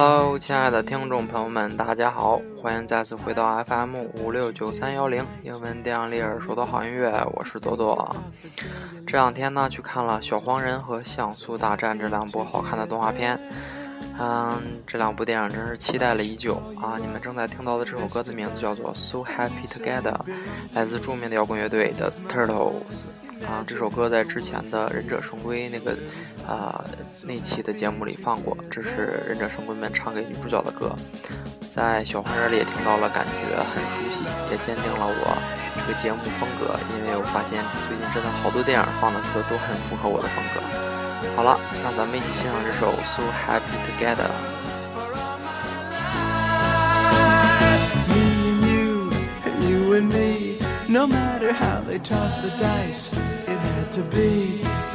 Hello，亲爱的听众朋友们，大家好，欢迎再次回到 FM 五六九三幺零英文电影里耳说的好音乐，我是多多。这两天呢，去看了《小黄人》和《像素大战》这两部好看的动画片。嗯，这两部电影真是期待了已久啊！你们正在听到的这首歌的名字叫做《So Happy Together》，来自著名的摇滚乐队的 Turtles。啊，这首歌在之前的《忍者神龟》那个啊那期的节目里放过，这是忍者神龟们唱给女主角的歌。在小黄人里也听到了，感觉很熟悉，也坚定了我这个节目风格。因为我发现最近真的好多电影放的歌都很符合我的风格。好了，让咱们一起欣赏这首《So Happy Together》。No matter how they toss the dice, it had to be.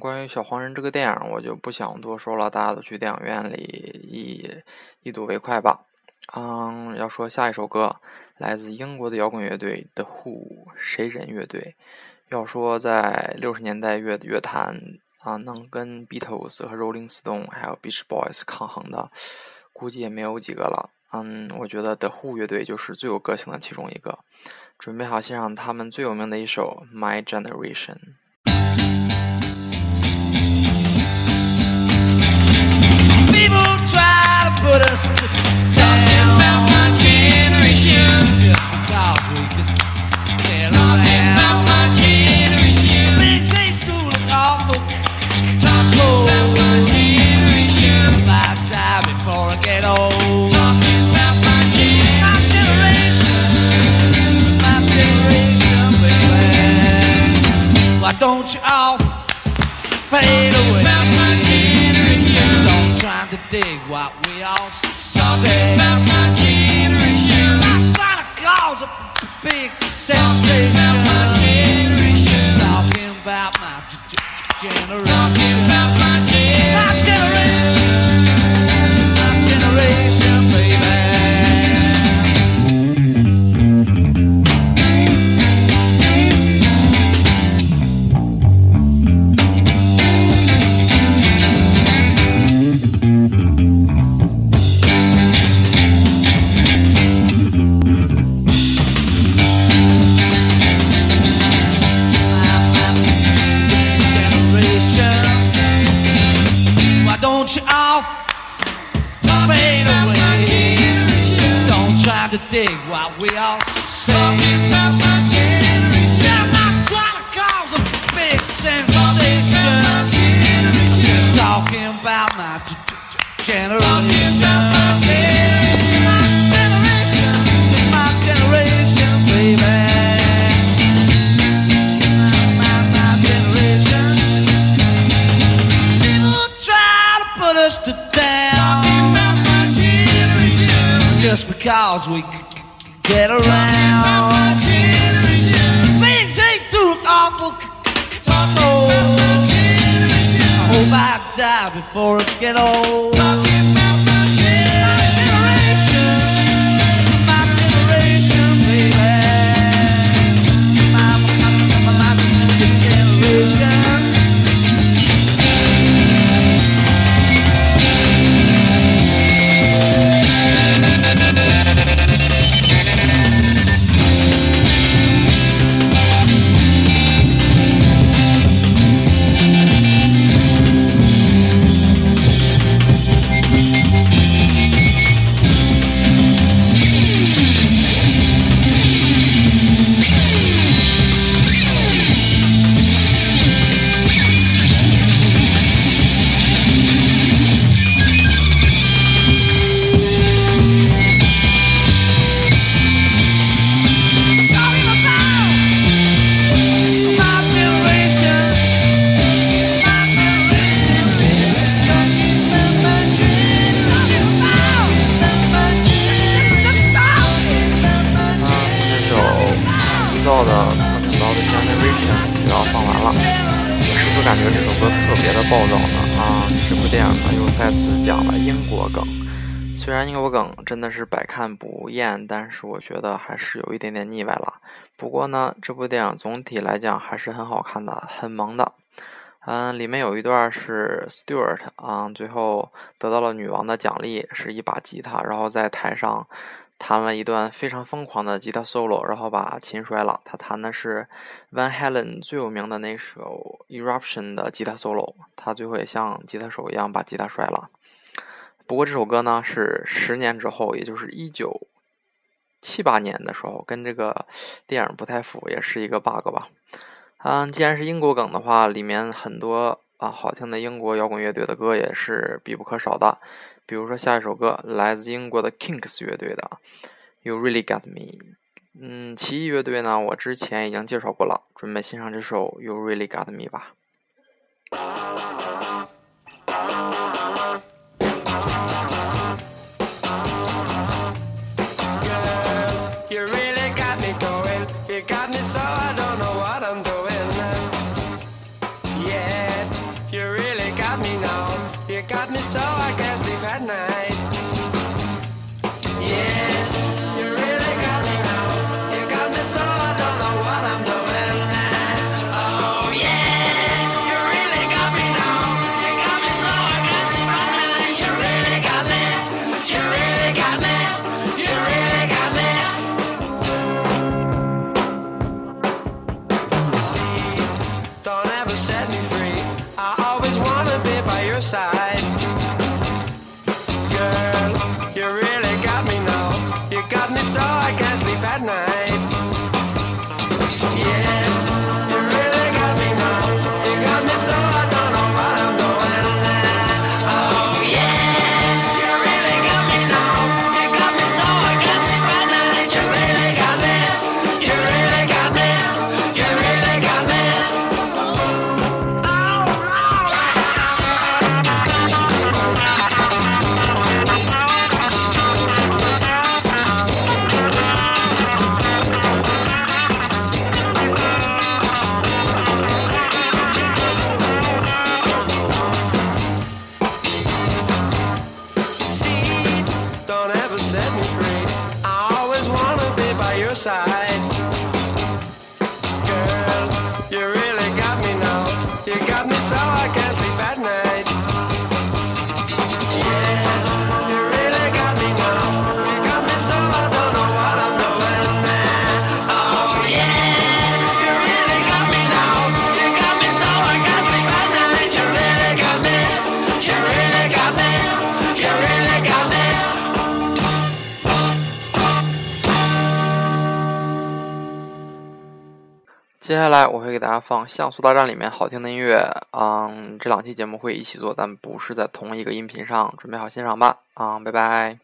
关于小黄人这个电影，我就不想多说了，大家都去电影院里一一睹为快吧。嗯，要说下一首歌，来自英国的摇滚乐队 The Who 谁人乐队。要说在六十年代乐乐坛啊，能跟 Beatles 和 Rolling Stone 还有 Beach Boys 抗衡的，估计也没有几个了。嗯，我觉得 The Who 乐队就是最有个性的其中一个。准备好欣赏他们最有名的一首《My Generation》。People try to put us talking about my generation. Talking about my generation. Talking about my generation. About time before I get old. Talking about. My generation. My generation, baby. Why don't you all fade away? Dig what we all say. About my generation. I'm trying to cause a big sensation. About my generation. Talking about my generation. Because we get around. Things ain't too awful. I hope I die before it get old. 感觉这首歌特别的暴躁呢？啊，这部电影呢又再次讲了英国梗，虽然英国梗真的是百看不厌，但是我觉得还是有一点点腻歪了。不过呢，这部电影总体来讲还是很好看的，很萌的。嗯，里面有一段是 Stewart 啊，最后得到了女王的奖励，是一把吉他，然后在台上弹了一段非常疯狂的吉他 solo，然后把琴摔了。他弹的是 Van Halen 最有名的那首 Eruption 的吉他 solo，他最后也像吉他手一样把吉他摔了。不过这首歌呢是十年之后，也就是一九七八年的时候，跟这个电影不太符，也是一个 bug 吧。嗯，既然是英国梗的话，里面很多啊好听的英国摇滚乐队的歌也是必不可少的。比如说下一首歌来自英国的 Kinks 乐队的，You Really Got Me。嗯，奇异乐队呢，我之前已经介绍过了，准备欣赏这首 You Really Got Me 吧。Got me so 接下来我会给大家放《像素大战》里面好听的音乐，嗯，这两期节目会一起做，但不是在同一个音频上，准备好欣赏吧，啊、拜拜。